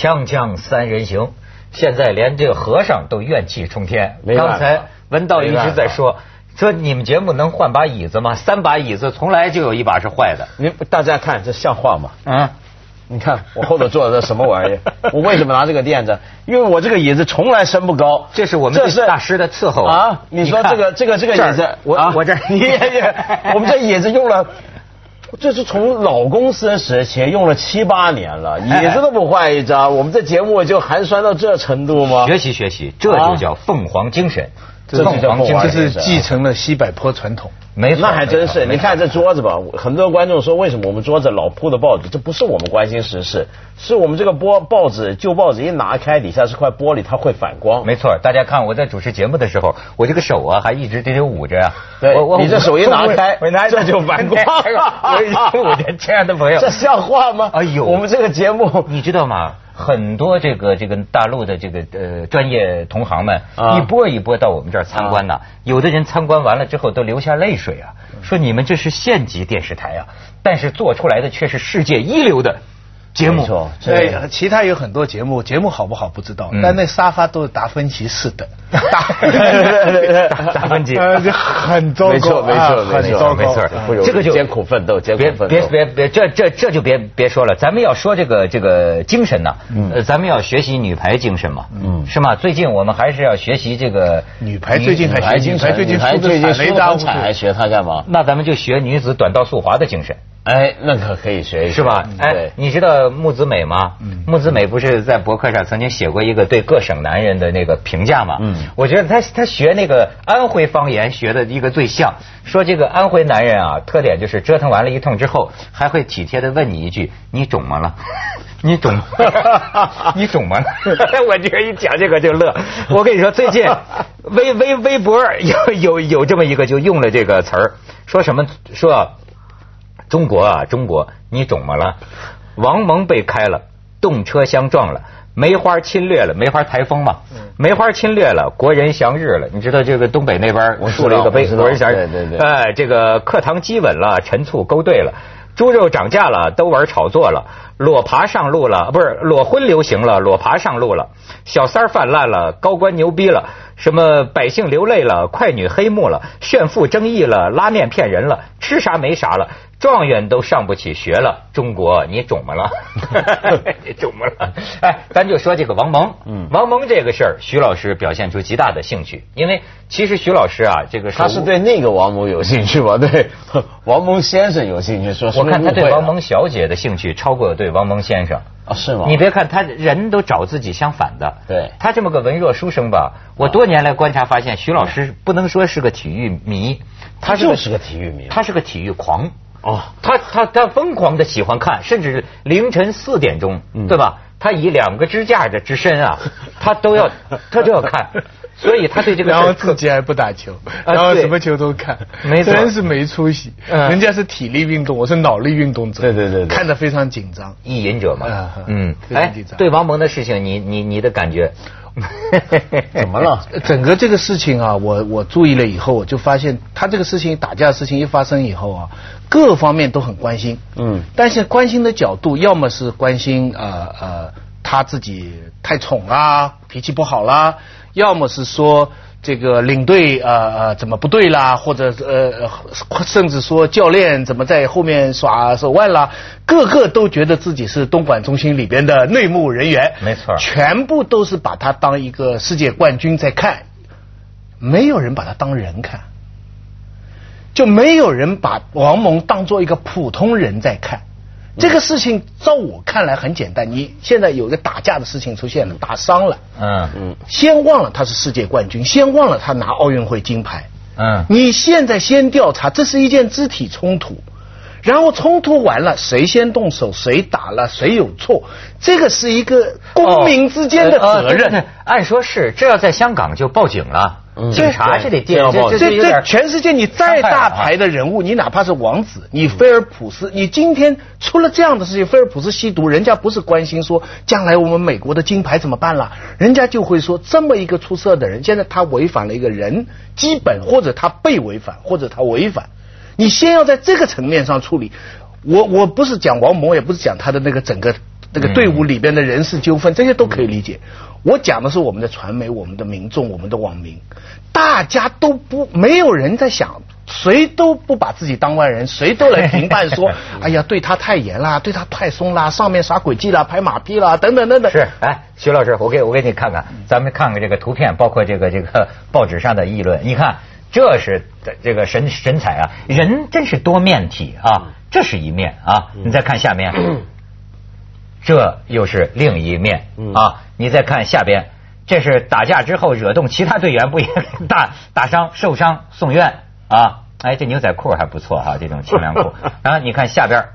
锵锵三人行，现在连这个和尚都怨气冲天。刚才文道一直在说，说你们节目能换把椅子吗？三把椅子从来就有一把是坏的。你大家看这像话吗？嗯，你看我后头坐的这什么玩意儿？我为什么拿这个垫子？因为我这个椅子从来升不高。这是我们这是大师的伺候啊！你说这个这个这个椅子，我我这你也也，我们这椅子用了。这是从老公司时期用了七八年了，椅子都不换一张，我们这节目就寒酸到这程度吗？学习学习，这就叫凤凰精神。凤凰精神是继承了西柏坡传统。没错，那还真是。你看这桌子吧，很多观众说为什么我们桌子老铺的报纸？这不是我们关心时事，是我们这个播报纸旧报纸一拿开，底下是块玻璃，它会反光。没错，大家看我在主持节目的时候，我这个手啊还一直得得捂着呀。对，你这手一拿开，我拿这就反光。我的亲爱的朋友，这像话吗？哎呦，我们这个节目你知道吗？很多这个这个大陆的这个呃专业同行们一波一波到我们这儿参观呢，有的人参观完了之后都流下泪水啊，说你们这是县级电视台啊，但是做出来的却是世界一流的。节目。对，其他有很多节目，节目好不好不知道，但那沙发都是达芬奇式的，达达芬奇。很糟糕，没错没错没错没错，这个就艰苦奋斗，艰苦奋斗，别别别，这这这就别别说了，咱们要说这个这个精神呐，呃，咱们要学习女排精神嘛，嗯，是吗？最近我们还是要学习这个女排，最近还学女排最近最近输的惨，还学她干嘛？那咱们就学女子短道速滑的精神。哎，那可可以学一学，是吧？哎，你知道木子美吗？木子美不是在博客上曾经写过一个对各省男人的那个评价吗？嗯，我觉得他他学那个安徽方言学的一个最像，说这个安徽男人啊，特点就是折腾完了一通之后，还会体贴的问你一句：“你肿么了？你肿？你肿么了？” 我觉得一讲这个就乐。我跟你说，最近微微微博有有有这么一个就用了这个词儿，说什么说。中国啊，中国，你肿么了？王蒙被开了，动车相撞了，梅花侵略了，梅花台风嘛，梅花侵略了，国人祥日了。你知道这个东北那边我竖了一个碑，国人祥日。对对对。哎，这个课堂基稳了，陈醋勾兑了，猪肉涨价了，都玩炒作了，裸爬上路了，不是裸婚流行了，裸爬上路了，小三儿泛滥了，高官牛逼了，什么百姓流泪了，快女黑幕了，炫富争议了，拉面骗人了，吃啥没啥了。状元都上不起学了，中国你肿么了？你肿么了？哎，咱就说这个王蒙，嗯，王蒙这个事儿，徐老师表现出极大的兴趣，因为其实徐老师啊，这个他是对那个王蒙有兴趣吧？对，王蒙先生有兴趣，说我看他对王蒙小姐的兴趣超过对王蒙先生啊？是吗？你别看他人都找自己相反的，对，他这么个文弱书生吧，我多年来观察发现，徐老师不能说是个体育迷，他就是个体育迷，他是个体育狂。哦，他他他疯狂的喜欢看，甚至凌晨四点钟，对吧？他以两个支架的之身啊，他都要他都要看，所以他对这个然后自己还不打球，然后什么球都看，没，真是没出息。人家是体力运动，我是脑力运动者，对对对，看得非常紧张，意淫者嘛，嗯，哎，对王蒙的事情，你你你的感觉？怎么了？整个这个事情啊，我我注意了以后，我就发现他这个事情打架的事情一发生以后啊，各方面都很关心。嗯，但是关心的角度，要么是关心呃呃他自己太宠啦，脾气不好啦，要么是说。这个领队呃呃怎么不对啦？或者呃甚至说教练怎么在后面耍手腕啦？个个都觉得自己是东莞中心里边的内幕人员，没错，全部都是把他当一个世界冠军在看，没有人把他当人看，就没有人把王蒙当做一个普通人在看。这个事情，照我看来很简单。你现在有个打架的事情出现了，打伤了，嗯嗯，先忘了他是世界冠军，先忘了他拿奥运会金牌，嗯，你现在先调查，这是一件肢体冲突，然后冲突完了，谁先动手，谁打了，谁有错，这个是一个公民之间的责任。按说是，这要在香港就报警了。警察是得电这这这全世界你再大牌的人物，你哪怕是王子，你菲尔普斯，你今天出了这样的事情，菲尔普斯吸毒，人家不是关心说将来我们美国的金牌怎么办了，人家就会说这么一个出色的人，现在他违反了一个人基本，或者他被违反，或者他违反，你先要在这个层面上处理。我我不是讲王蒙，也不是讲他的那个整个那个队伍里边的人事纠纷，这些都可以理解。我讲的是我们的传媒、我们的民众、我们的网民，大家都不没有人在想，谁都不把自己当外人，谁都来评判说，哎呀，对他太严啦，对他太松啦，上面耍诡计啦，拍马屁啦，等等等等。是，哎，徐老师，我给我给你看看，咱们看看这个图片，包括这个这个报纸上的议论，你看，这是这个神神采啊，人真是多面体啊，这是一面啊，你再看下面。这又是另一面啊！你再看下边，这是打架之后惹动其他队员，不也打打伤、受伤送院啊？哎，这牛仔裤还不错哈，这种清凉裤。然后你看下边，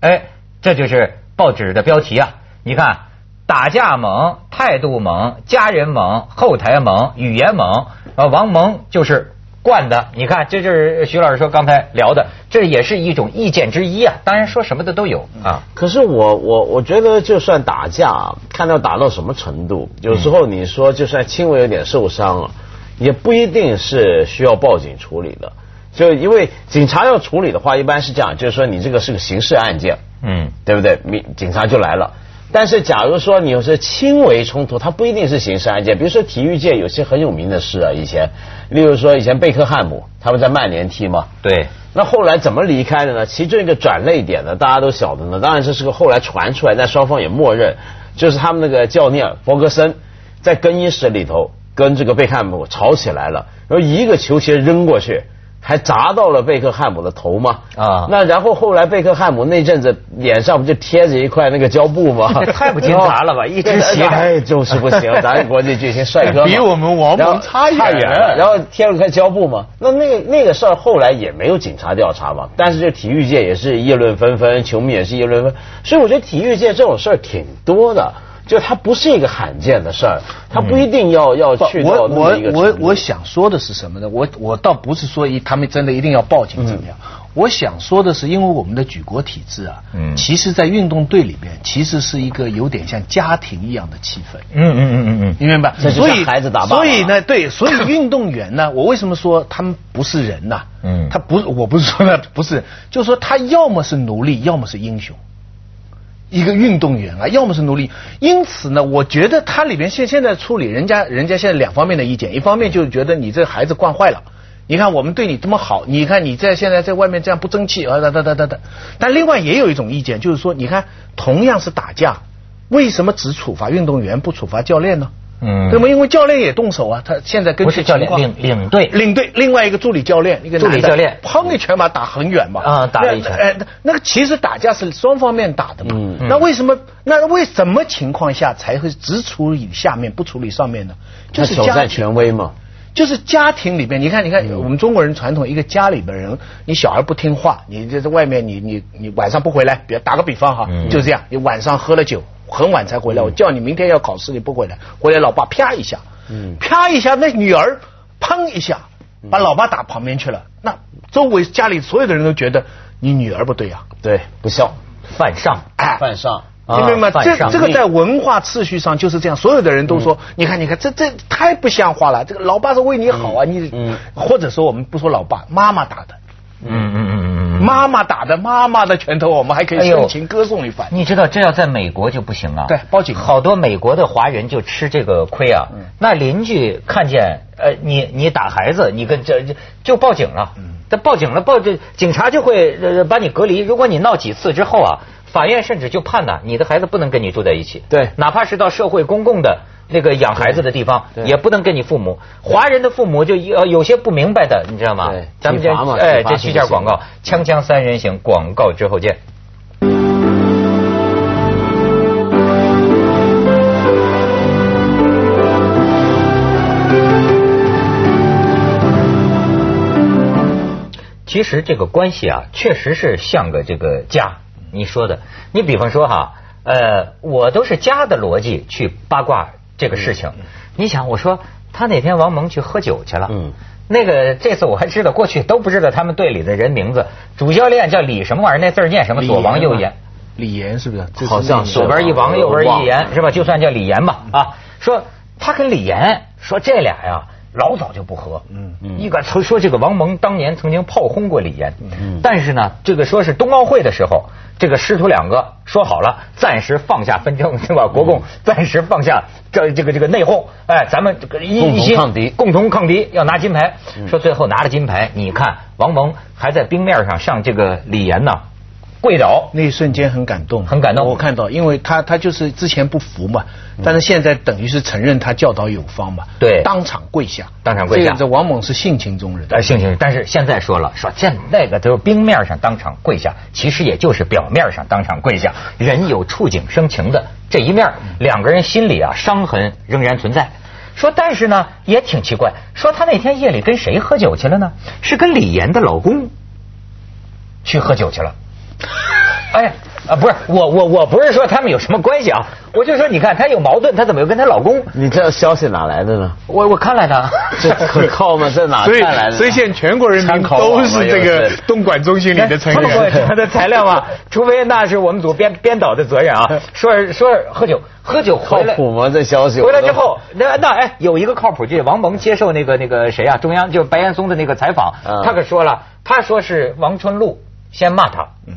哎，这就是报纸的标题啊！你看，打架猛，态度猛，家人猛，后台猛，语言猛，啊，王蒙就是。惯的，你看，这就是徐老师说刚才聊的，这也是一种意见之一啊。当然说什么的都有啊。可是我我我觉得，就算打架，看到打到什么程度，有时候你说就算轻微有点受伤了，也不一定是需要报警处理的。就因为警察要处理的话，一般是这样，就是说你这个是个刑事案件，嗯，对不对？警警察就来了。但是，假如说你有些轻微冲突，它不一定是刑事案件。比如说，体育界有些很有名的事啊，以前，例如说以前贝克汉姆他们在曼联踢嘛，对。那后来怎么离开的呢？其中一个转泪点呢，大家都晓得呢。当然这是个后来传出来，但双方也默认，就是他们那个教练弗格森在更衣室里头跟这个贝克汉姆吵起来了，然后一个球鞋扔过去。还砸到了贝克汉姆的头吗？啊，那然后后来贝克汉姆那阵子脸上不就贴着一块那个胶布吗？太不经砸了吧！一只鞋，哎，就是不行。咱 国内巨星帅哥比我们王蒙差差远了。然后贴了块胶布嘛，那那那个事儿后来也没有警察调查嘛。但是这体育界也是议论纷纷，球迷也是议论纷，所以我觉得体育界这种事儿挺多的。就它不是一个罕见的事儿，它不一定要要去到我我我我想说的是什么呢？我我倒不是说一他们真的一定要报警怎么样？我想说的是，因为我们的举国体制啊，嗯，其实，在运动队里面，其实是一个有点像家庭一样的气氛。嗯嗯嗯嗯嗯，你明白？所以孩子打所以呢，对，所以 运动员呢，我为什么说他们不是人呢？嗯，他不，我不是说呢，不是，就是说他要么是奴隶，要么是英雄。一个运动员啊，要么是奴隶，因此呢，我觉得他里边现现在处理人家人家现在两方面的意见，一方面就是觉得你这孩子惯坏了，你看我们对你这么好，你看你在现在在外面这样不争气啊，哒哒哒哒哒。但另外也有一种意见，就是说，你看同样是打架，为什么只处罚运动员不处罚教练呢？嗯，那么？因为教练也动手啊，他现在跟不是教练领领队。领队，另外一个助理教练，一个助理教练，砰一拳把打很远嘛，啊，打了一拳，哎，那个其实打架是双方面打的嘛，那为什么那为什么情况下才会只处理下面不处理上面呢？就是挑战权威嘛，就是家庭里边，你看你看我们中国人传统，一个家里边人，你小孩不听话，你这在外面你你你晚上不回来，比如打个比方哈，就这样，你晚上喝了酒。很晚才回来，我叫你明天要考试，你不回来，回来老爸啪一下，嗯，啪一下，那女儿砰一下把老爸打旁边去了，那周围家里所有的人都觉得你女儿不对啊，对，不孝，犯上，哎，犯上，明白吗？这这个在文化次序上就是这样，所有的人都说，你看，你看，这这太不像话了，这个老爸是为你好啊，你，嗯，或者说我们不说老爸，妈妈打的，嗯嗯嗯。妈妈打的妈妈的拳头，我们还可以深情歌颂一番。你知道这要在美国就不行啊！对，报警。好多美国的华人就吃这个亏啊。那邻居看见呃你你打孩子，你跟这就报警了。他报警了，报这警察就会把你隔离。如果你闹几次之后啊，法院甚至就判呢，你的孩子不能跟你住在一起。对，哪怕是到社会公共的。那个养孩子的地方也不能跟你父母，华人的父母就有有些不明白的，你知道吗？咱们这哎，这去件广告，锵锵三人行，广告之后见。其实这个关系啊，确实是像个这个家。你说的，你比方说哈，呃，我都是家的逻辑去八卦。这个事情，你想，我说他哪天王蒙去喝酒去了？嗯，那个这次我还知道，过去都不知道他们队里的人名字。主教练叫李什么玩意儿？那字念什么？左王右言。李岩是不是？好像左边一王，右边一言，是吧？就算叫李岩吧。啊，说他跟李岩说这俩呀，老早就不和。嗯嗯，一个说说这个王蒙当年曾经炮轰过李岩，嗯，但是呢，这个说是冬奥会的时候，这个师徒两个说好了，暂时放下纷争，对吧？国共暂时放下这这个这个内讧，哎，咱们这个一心抗敌，共同抗敌，要拿金牌。说最后拿了金牌，你看王蒙还在冰面上向这个李岩呢。跪倒那一瞬间很感动，很感动。我看到，因为他他就是之前不服嘛，但是现在等于是承认他教导有方嘛，对，当场跪下，当场跪下。这王猛是性情中人，哎，性情。但是现在说了，说现那个都是冰面上当场跪下，其实也就是表面上当场跪下。人有触景生情的这一面，两个人心里啊伤痕仍然存在。说但是呢也挺奇怪，说他那天夜里跟谁喝酒去了呢？是跟李岩的老公去喝酒去了。哎啊，不是我我我不是说他们有什么关系啊，我就说你看她有矛盾，她怎么又跟她老公？你这消息哪来的呢？我我看来的，这可靠吗？在哪 看来的？所以现在全国人民都是这个东莞中心里的成员。他的材料嘛，除非那是我们组编编导的责任啊。说说喝酒喝酒靠谱吗？这消息回来之后，那那哎，有一个靠谱，就是王蒙接受那个那个谁啊，中央就白岩松的那个采访，他可说了，他说是王春露先骂他，嗯。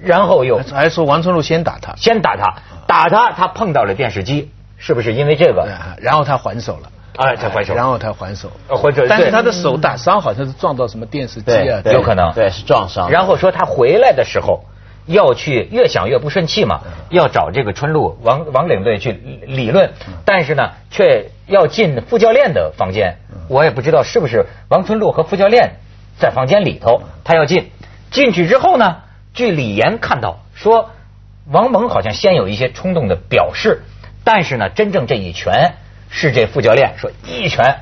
然后又还说王春露先打他，先打他，打他，他碰到了电视机，是不是因为这个？然后他还手了，哎，他还手，然后他还手，还手但是他的手打伤好像是撞到什么电视机啊，有可能，对，是撞伤。然后说他回来的时候要去，越想越不顺气嘛，要找这个春露王王领队去理论，但是呢，却要进副教练的房间，我也不知道是不是王春露和副教练在房间里头，他要进，进去之后呢？据李岩看到说，王蒙好像先有一些冲动的表示，但是呢，真正这一拳是这副教练说一拳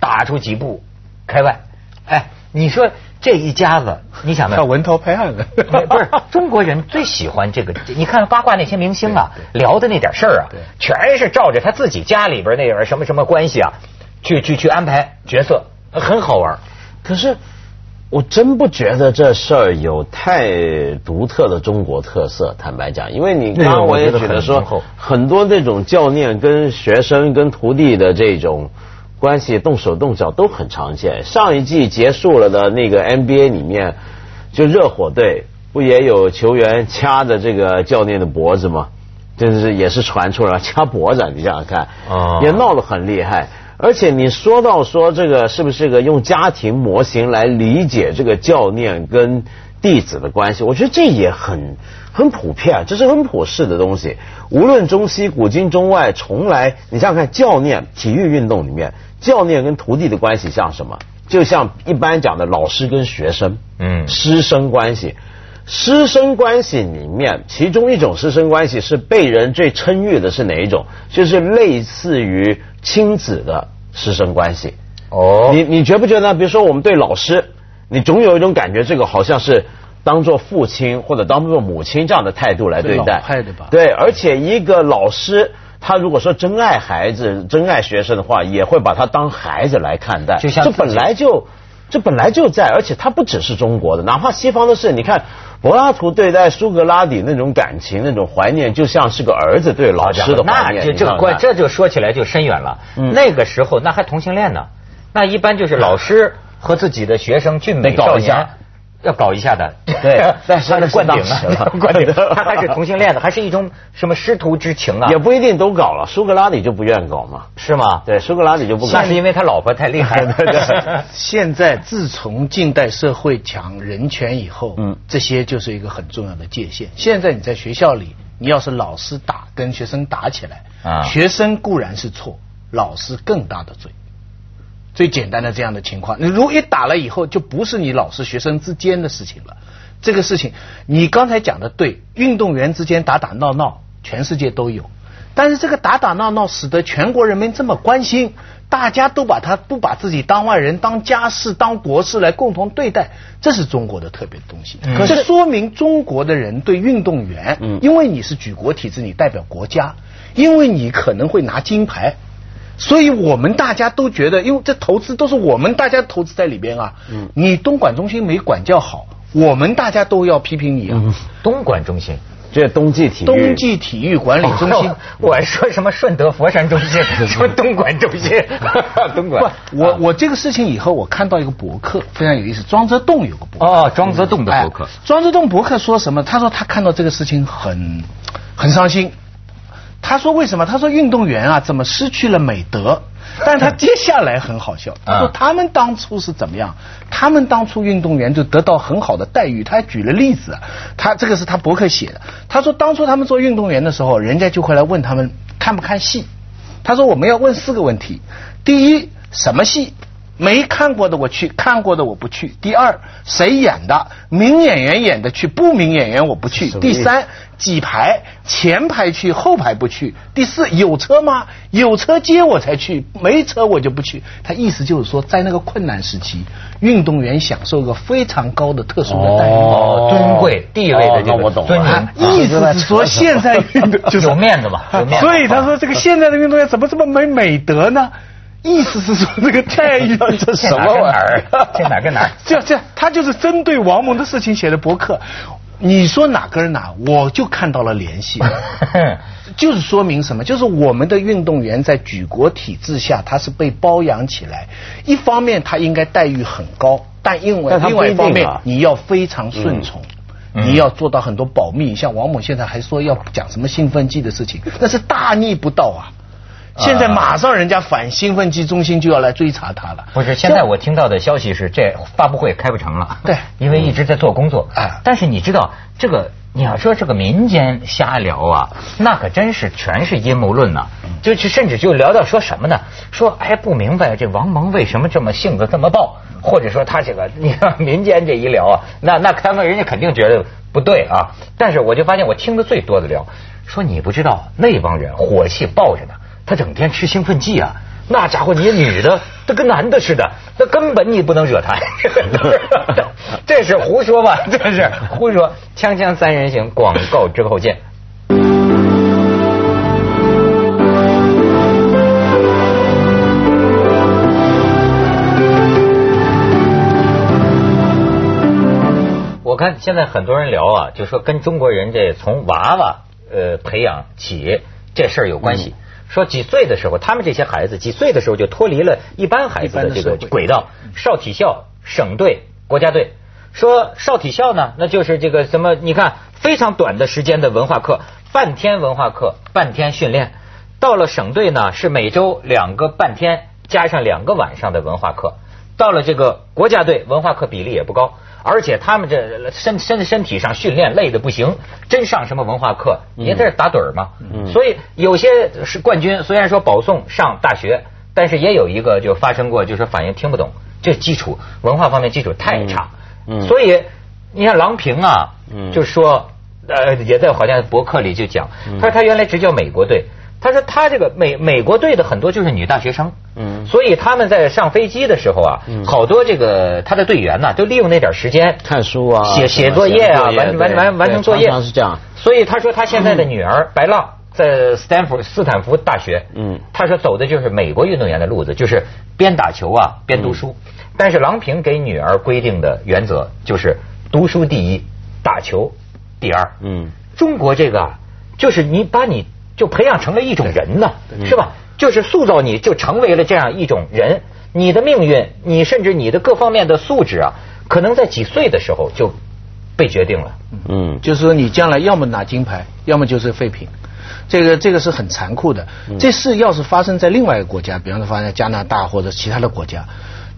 打出几步开外。哎，你说这一家子，你想呢？他文涛拍案的，不是中国人最喜欢这个？你看八卦那些明星啊，聊的那点事儿啊，全是照着他自己家里边那点什么什么关系啊，去去去安排角色，很好玩。可是。我真不觉得这事儿有太独特的中国特色。坦白讲，因为你刚刚我也觉得说，很多这种教练跟学生跟徒弟的这种关系，动手动脚都很常见。上一季结束了的那个 NBA 里面，就热火队不也有球员掐着这个教练的脖子吗？就是也是传出来掐脖子，你想想看，也闹得很厉害。而且你说到说这个是不是个用家庭模型来理解这个教练跟弟子的关系？我觉得这也很很普遍，这是很普世的东西。无论中西古今中外，从来你想想看，教练体育运动里面，教练跟徒弟的关系像什么？就像一般讲的老师跟学生，嗯，师生关系。师生关系里面，其中一种师生关系是被人最称誉的，是哪一种？就是类似于亲子的师生关系。哦，你你觉不觉得？比如说，我们对老师，你总有一种感觉，这个好像是当做父亲或者当做母亲这样的态度来对待。派的吧？对，而且一个老师，他如果说真爱孩子、真爱学生的话，也会把他当孩子来看待。就像这本来就这本来就在，而且它不只是中国的，哪怕西方的事，你看。柏拉图对待苏格拉底那种感情、那种怀念，就像是个儿子对老师的怀念。那这关这就说起来就深远了。那个时候那还同性恋呢，那一般就是老师和自己的学生俊美少年。要搞一下的，对，但是他是灌顶了，灌顶，他还是同性恋的，还是一种什么师徒之情啊？也不一定都搞了，苏格拉底就不愿搞嘛，是吗？对，苏格拉底就不搞，那是因为他老婆太厉害了。现在自从近代社会讲人权以后，嗯，这些就是一个很重要的界限。现在你在学校里，你要是老师打跟学生打起来，啊，学生固然是错，老师更大的罪。最简单的这样的情况，你如果一打了以后，就不是你老师学生之间的事情了。这个事情，你刚才讲的对，运动员之间打打闹闹，全世界都有。但是这个打打闹闹使得全国人民这么关心，大家都把他不把自己当外人、当家事、当国事来共同对待，这是中国的特别的东西。可是说明中国的人对运动员，因为你是举国体制，你代表国家，因为你可能会拿金牌。所以我们大家都觉得，因为这投资都是我们大家投资在里边啊。嗯。你东莞中心没管教好，我们大家都要批评你啊。东莞中心，这冬季体育冬季体育管理中心。我说什么顺德佛山中心，什么东莞中心，东莞。不，我我这个事情以后我看到一个博客非常有意思，庄则栋有个博客。哦，庄则栋的博客。庄则栋博客说什么？他说他看到这个事情很很伤心。他说为什么？他说运动员啊，怎么失去了美德？但他接下来很好笑，他说他们当初是怎么样？他们当初运动员就得到很好的待遇。他还举了例子，他这个是他博客写的。他说当初他们做运动员的时候，人家就会来问他们看不看戏。他说我们要问四个问题：第一，什么戏？没看过的我去，看过的我不去。第二，谁演的？名演员演的去，不名演员我不去。第三，几排？前排去，后排不去。第四，有车吗？有车接我才去，没车我就不去。他意思就是说，在那个困难时期，运动员享受个非常高的特殊的待遇，尊贵地位的这个尊严。意思是说，现在运动就是有面子嘛，有面子。所以他说，这个现在的运动员怎么这么没美德呢？意思是说这个待遇这什么玩意儿？这哪跟哪？这这他 就是针对王蒙的事情写的博客。你说哪跟哪？我就看到了联系，就是说明什么？就是我们的运动员在举国体制下，他是被包养起来。一方面他应该待遇很高，但因为另外一方面你要非常顺从，你要做到很多保密。像王某现在还说要讲什么兴奋剂的事情，那是大逆不道啊！现在马上人家反兴奋剂中心就要来追查他了。不是，现在我听到的消息是这发布会开不成了。对，因为一直在做工作。啊，但是你知道这个，你要说这个民间瞎聊啊，那可真是全是阴谋论呐。就是甚至就聊到说什么呢？说哎不明白这王蒙为什么这么性子这么暴，或者说他这个你看民间这一聊啊，那那他们人家肯定觉得不对啊。但是我就发现我听的最多的聊，说你不知道那帮人火气爆着呢。他整天吃兴奋剂啊，那家伙你女的，他跟男的似的，那根本你不能惹他。这是胡说吧？这是胡说。锵锵三人行，广告之后见。我看现在很多人聊啊，就说跟中国人这从娃娃呃培养起这事儿有关系。说几岁的时候，他们这些孩子几岁的时候就脱离了一般孩子的这个轨道，少体校、省队、国家队。说少体校呢，那就是这个什么？你看非常短的时间的文化课，半天文化课，半天训练。到了省队呢，是每周两个半天加上两个晚上的文化课。到了这个国家队，文化课比例也不高。而且他们这身身身体上训练累的不行，真上什么文化课也在这打盹儿嘛。所以有些是冠军，虽然说保送上大学，但是也有一个就发生过，就是反应听不懂，这基础文化方面基础太差。所以你看郎平啊，就说呃也在好像博客里就讲，他说他原来执教美国队。他说他这个美美国队的很多就是女大学生，嗯，所以他们在上飞机的时候啊，好多这个他的队员呢，都利用那点时间看书啊，写写作业啊，完完完完成作业，是这样。所以他说他现在的女儿白浪在斯坦福斯坦福大学，嗯，他说走的就是美国运动员的路子，就是边打球啊边读书。但是郎平给女儿规定的原则就是读书第一，打球第二。嗯，中国这个就是你把你。就培养成了一种人呢，是吧？就是塑造你就成为了这样一种人，你的命运，你甚至你的各方面的素质啊，可能在几岁的时候就被决定了。嗯，就是说你将来要么拿金牌，要么就是废品。这个这个是很残酷的。这事要是发生在另外一个国家，比方说发生在加拿大或者其他的国家，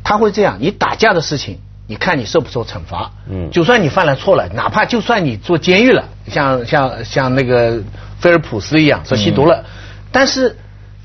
他会这样：你打架的事情，你看你受不受惩罚？嗯，就算你犯了错了，哪怕就算你坐监狱了，像像像那个。菲尔普斯一样说吸毒了，但是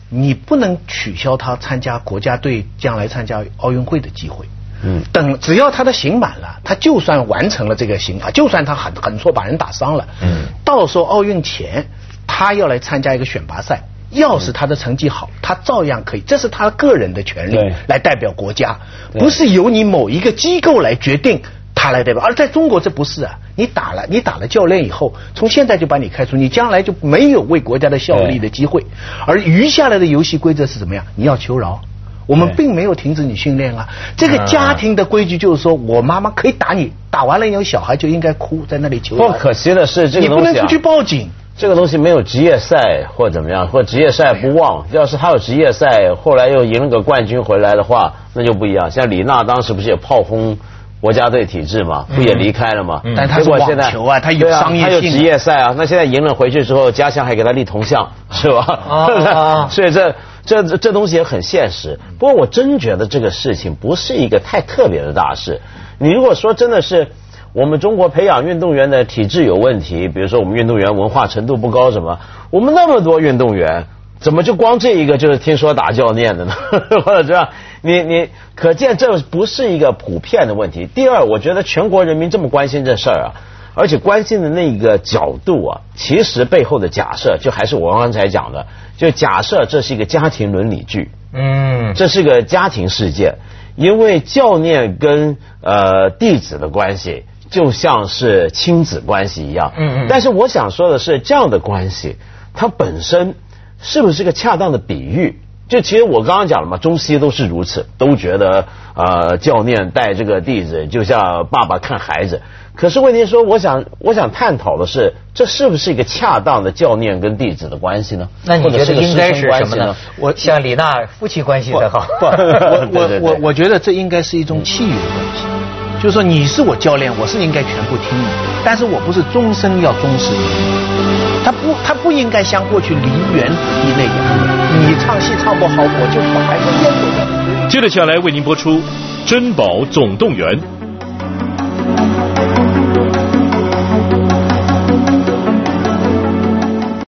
你不能取消他参加国家队将来参加奥运会的机会。嗯，等只要他的刑满了，他就算完成了这个刑罚，就算他很很错把人打伤了，嗯，到时候奥运前他要来参加一个选拔赛，要是他的成绩好，他照样可以，这是他个人的权利，来代表国家，不是由你某一个机构来决定。他来代表，而在中国这不是啊！你打了，你打了教练以后，从现在就把你开除，你将来就没有为国家的效力的机会。而余下来的游戏规则是怎么样？你要求饶，我们并没有停止你训练啊。这个家庭的规矩就是说，我妈妈可以打你，打完了以后，小孩就应该哭在那里求饶。不可惜的是，这个东西你不能出去报警。这个东西没有职业赛或怎么样，或职业赛不旺。要是他有职业赛，后来又赢了个冠军回来的话，那就不一样。像李娜当时不是也炮轰国家队体制嘛，不也离开了嘛？但他是网球啊，他有商业性，他有职业赛啊。那现在赢了回去之后，家乡还给他立铜像，是吧？啊，所以这这这东西也很现实。不过我真觉得这个事情不是一个太特别的大事。你如果说真的是。我们中国培养运动员的体制有问题，比如说我们运动员文化程度不高，什么？我们那么多运动员，怎么就光这一个就是听说打教练的呢？或者这样，你你可见这不是一个普遍的问题。第二，我觉得全国人民这么关心这事儿啊，而且关心的那个角度啊，其实背后的假设就还是我刚才讲的，就假设这是一个家庭伦理剧，嗯，这是个家庭事件，因为教练跟呃弟子的关系。就像是亲子关系一样，嗯嗯。但是我想说的是，这样的关系，它本身是不是个恰当的比喻？就其实我刚刚讲了嘛，中西都是如此，都觉得呃教练带这个弟子就像爸爸看孩子。可是问题说，我想我想探讨的是，这是不是一个恰当的教练跟弟子的关系呢？那你觉得应该是什么呢？我像李娜夫妻关系的好，我我我我觉得这应该是一种契约关系。就是说，你是我教练，我是应该全部听你，但是我不是终身要忠实于你。他不，他不应该像过去梨园子弟那样，你唱戏唱不好，我就把孩子淹没掉。接着下来为您播出《珍宝总动员》。